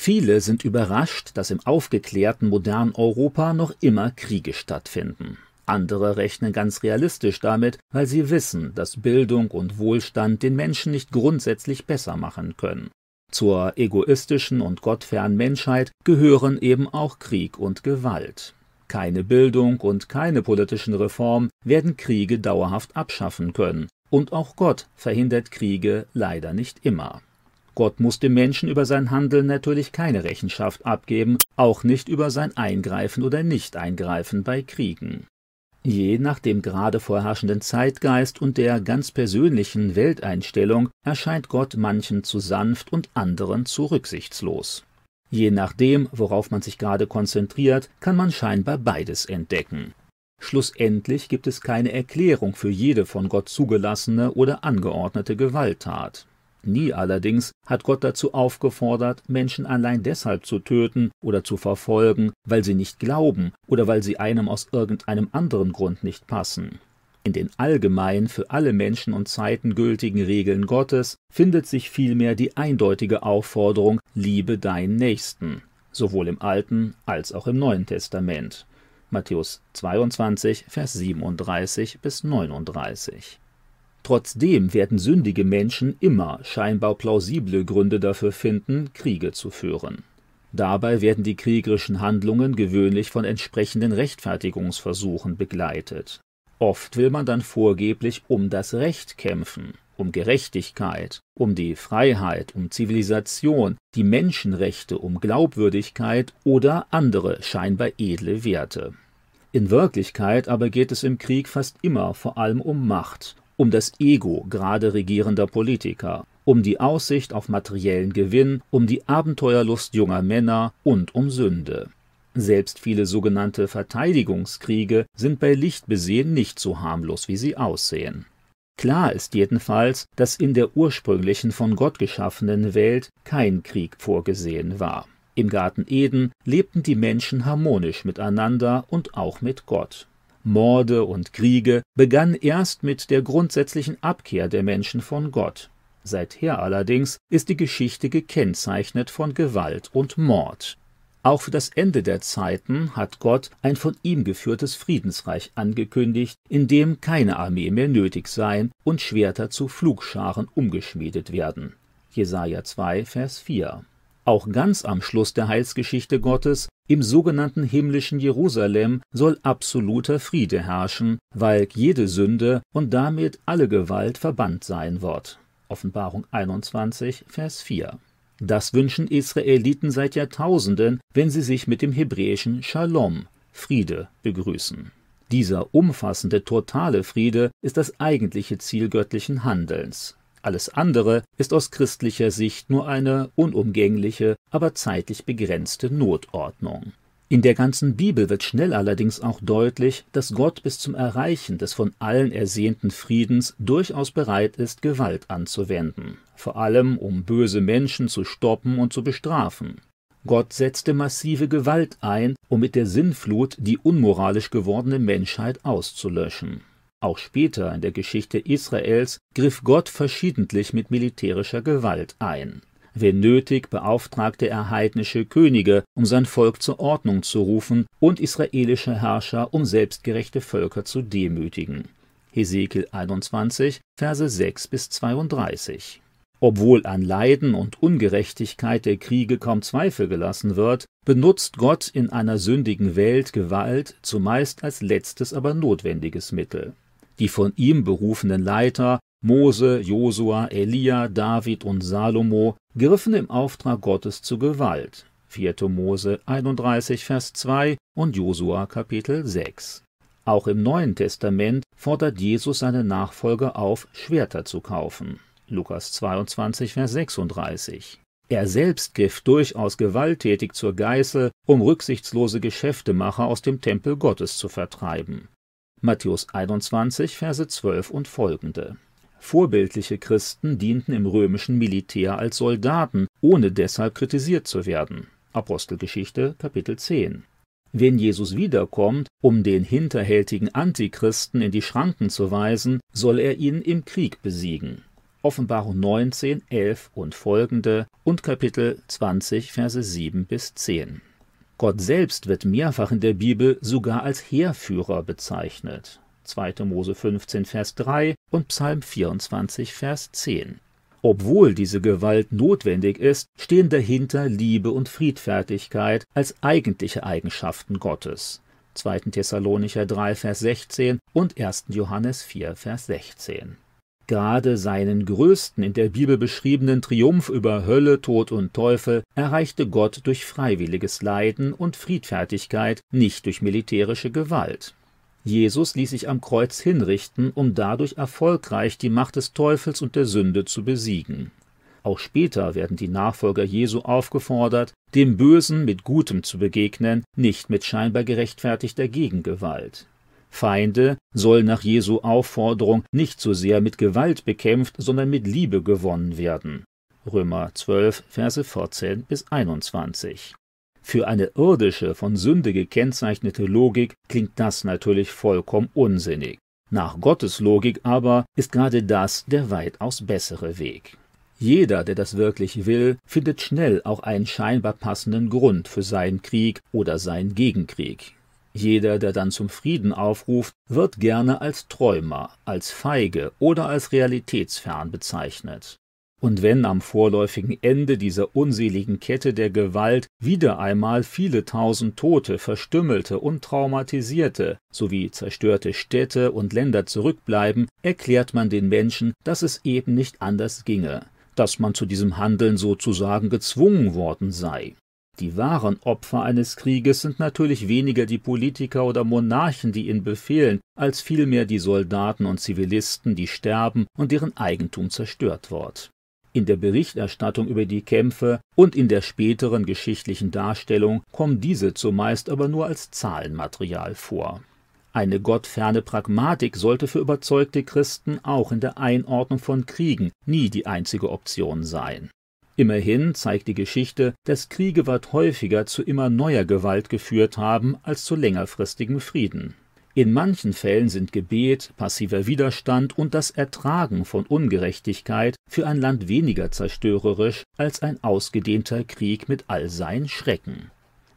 Viele sind überrascht, dass im aufgeklärten modernen Europa noch immer Kriege stattfinden. Andere rechnen ganz realistisch damit, weil sie wissen, dass Bildung und Wohlstand den Menschen nicht grundsätzlich besser machen können. Zur egoistischen und gottfernen Menschheit gehören eben auch Krieg und Gewalt. Keine Bildung und keine politischen Reformen werden Kriege dauerhaft abschaffen können, und auch Gott verhindert Kriege leider nicht immer. Gott muss dem Menschen über sein Handeln natürlich keine Rechenschaft abgeben, auch nicht über sein Eingreifen oder Nicht-Eingreifen bei Kriegen. Je nach dem gerade vorherrschenden Zeitgeist und der ganz persönlichen Welteinstellung erscheint Gott manchen zu sanft und anderen zu rücksichtslos. Je nachdem, worauf man sich gerade konzentriert, kann man scheinbar beides entdecken. Schlussendlich gibt es keine Erklärung für jede von Gott zugelassene oder angeordnete Gewalttat. Nie allerdings hat Gott dazu aufgefordert, Menschen allein deshalb zu töten oder zu verfolgen, weil sie nicht glauben oder weil sie einem aus irgendeinem anderen Grund nicht passen. In den allgemein für alle Menschen und Zeiten gültigen Regeln Gottes findet sich vielmehr die eindeutige Aufforderung Liebe deinen Nächsten, sowohl im Alten als auch im Neuen Testament. Matthäus 22, Vers 37 bis 39. Trotzdem werden sündige Menschen immer scheinbar plausible Gründe dafür finden, Kriege zu führen. Dabei werden die kriegerischen Handlungen gewöhnlich von entsprechenden Rechtfertigungsversuchen begleitet. Oft will man dann vorgeblich um das Recht kämpfen, um Gerechtigkeit, um die Freiheit, um Zivilisation, die Menschenrechte, um Glaubwürdigkeit oder andere scheinbar edle Werte. In Wirklichkeit aber geht es im Krieg fast immer vor allem um Macht, um das Ego gerade regierender Politiker, um die Aussicht auf materiellen Gewinn, um die Abenteuerlust junger Männer und um Sünde. Selbst viele sogenannte Verteidigungskriege sind bei Licht besehen nicht so harmlos, wie sie aussehen. Klar ist jedenfalls, dass in der ursprünglichen von Gott geschaffenen Welt kein Krieg vorgesehen war. Im Garten Eden lebten die Menschen harmonisch miteinander und auch mit Gott. Morde und Kriege begannen erst mit der grundsätzlichen Abkehr der Menschen von Gott. Seither allerdings ist die Geschichte gekennzeichnet von Gewalt und Mord. Auch für das Ende der Zeiten hat Gott ein von ihm geführtes Friedensreich angekündigt, in dem keine Armee mehr nötig sein und Schwerter zu Pflugscharen umgeschmiedet werden. Jesaja 2, Vers 4. Auch ganz am Schluss der Heilsgeschichte Gottes im sogenannten himmlischen Jerusalem soll absoluter Friede herrschen, weil jede Sünde und damit alle Gewalt verbannt sein wird. Offenbarung 21, Vers 4. Das wünschen Israeliten seit Jahrtausenden, wenn sie sich mit dem hebräischen Shalom, Friede, begrüßen. Dieser umfassende, totale Friede ist das eigentliche Ziel göttlichen Handelns. Alles andere ist aus christlicher Sicht nur eine unumgängliche, aber zeitlich begrenzte Notordnung. In der ganzen Bibel wird schnell allerdings auch deutlich, dass Gott bis zum Erreichen des von allen ersehnten Friedens durchaus bereit ist, Gewalt anzuwenden, vor allem um böse Menschen zu stoppen und zu bestrafen. Gott setzte massive Gewalt ein, um mit der Sinnflut die unmoralisch gewordene Menschheit auszulöschen. Auch später in der Geschichte Israels griff Gott verschiedentlich mit militärischer Gewalt ein. Wenn nötig, beauftragte er heidnische Könige, um sein Volk zur Ordnung zu rufen und israelische Herrscher, um selbstgerechte Völker zu demütigen. Hesekiel 21, Verse 6 bis 32. Obwohl an Leiden und Ungerechtigkeit der Kriege kaum Zweifel gelassen wird, benutzt Gott in einer sündigen Welt Gewalt zumeist als letztes aber notwendiges Mittel. Die von ihm berufenen Leiter Mose, Josua, Elia, David und Salomo griffen im Auftrag Gottes zu Gewalt. 4. Mose 31, Vers 2 und Josua Kapitel 6. Auch im Neuen Testament fordert Jesus seine Nachfolger auf, Schwerter zu kaufen. Lukas 22, Vers 36. Er selbst griff durchaus gewalttätig zur Geißel, um rücksichtslose Geschäftemacher aus dem Tempel Gottes zu vertreiben. Matthäus 21, Verse 12 und folgende. Vorbildliche Christen dienten im römischen Militär als Soldaten, ohne deshalb kritisiert zu werden. Apostelgeschichte Kapitel 10. Wenn Jesus wiederkommt, um den hinterhältigen Antichristen in die Schranken zu weisen, soll er ihn im Krieg besiegen. Offenbarung 19, 11 und folgende und Kapitel 20, Verse 7 bis 10. Gott selbst wird mehrfach in der Bibel sogar als Heerführer bezeichnet. 2. Mose 15, Vers 3 und Psalm 24, Vers 10. Obwohl diese Gewalt notwendig ist, stehen dahinter Liebe und Friedfertigkeit als eigentliche Eigenschaften Gottes. 2. Thessalonicher 3, Vers 16 und 1. Johannes 4, Vers 16. Gerade seinen größten in der Bibel beschriebenen Triumph über Hölle, Tod und Teufel erreichte Gott durch freiwilliges Leiden und Friedfertigkeit, nicht durch militärische Gewalt. Jesus ließ sich am Kreuz hinrichten, um dadurch erfolgreich die Macht des Teufels und der Sünde zu besiegen. Auch später werden die Nachfolger Jesu aufgefordert, dem Bösen mit Gutem zu begegnen, nicht mit scheinbar gerechtfertigter Gegengewalt. Feinde sollen nach Jesu Aufforderung nicht so sehr mit Gewalt bekämpft, sondern mit Liebe gewonnen werden. Römer 12, Verse 14 bis 21. Für eine irdische, von Sünde gekennzeichnete Logik klingt das natürlich vollkommen unsinnig. Nach Gottes Logik aber ist gerade das der weitaus bessere Weg. Jeder, der das wirklich will, findet schnell auch einen scheinbar passenden Grund für seinen Krieg oder seinen Gegenkrieg. Jeder, der dann zum Frieden aufruft, wird gerne als Träumer, als feige oder als realitätsfern bezeichnet. Und wenn am vorläufigen Ende dieser unseligen Kette der Gewalt wieder einmal viele tausend Tote, Verstümmelte und Traumatisierte sowie zerstörte Städte und Länder zurückbleiben, erklärt man den Menschen, dass es eben nicht anders ginge, dass man zu diesem Handeln sozusagen gezwungen worden sei. Die wahren Opfer eines Krieges sind natürlich weniger die Politiker oder Monarchen, die ihn befehlen, als vielmehr die Soldaten und Zivilisten, die sterben und deren Eigentum zerstört wird. In der Berichterstattung über die Kämpfe und in der späteren geschichtlichen Darstellung kommen diese zumeist aber nur als Zahlenmaterial vor. Eine gottferne Pragmatik sollte für überzeugte Christen auch in der Einordnung von Kriegen nie die einzige Option sein. Immerhin zeigt die Geschichte, dass Kriege weit häufiger zu immer neuer Gewalt geführt haben als zu längerfristigem Frieden. In manchen Fällen sind Gebet, passiver Widerstand und das Ertragen von Ungerechtigkeit für ein Land weniger zerstörerisch als ein ausgedehnter Krieg mit all seinen Schrecken.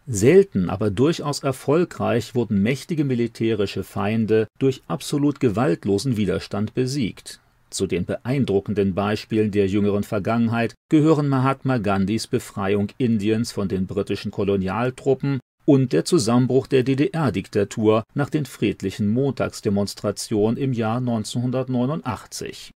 Selten, aber durchaus erfolgreich wurden mächtige militärische Feinde durch absolut gewaltlosen Widerstand besiegt. Zu den beeindruckenden Beispielen der jüngeren Vergangenheit gehören Mahatma Gandhis Befreiung Indiens von den britischen Kolonialtruppen und der Zusammenbruch der DDR-Diktatur nach den friedlichen Montagsdemonstrationen im Jahr 1989.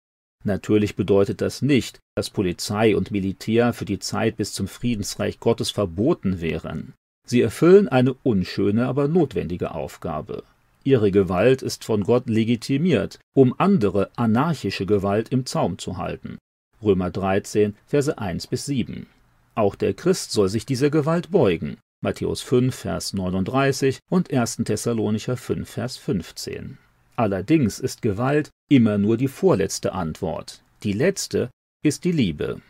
Natürlich bedeutet das nicht, dass Polizei und Militär für die Zeit bis zum Friedensreich Gottes verboten wären. Sie erfüllen eine unschöne, aber notwendige Aufgabe. Ihre Gewalt ist von Gott legitimiert, um andere anarchische Gewalt im Zaum zu halten. Römer 13, Verse 1 bis 7. Auch der Christ soll sich dieser Gewalt beugen. Matthäus 5, Vers 39 und 1. Thessalonicher 5, Vers 15. Allerdings ist Gewalt immer nur die vorletzte Antwort. Die letzte ist die Liebe.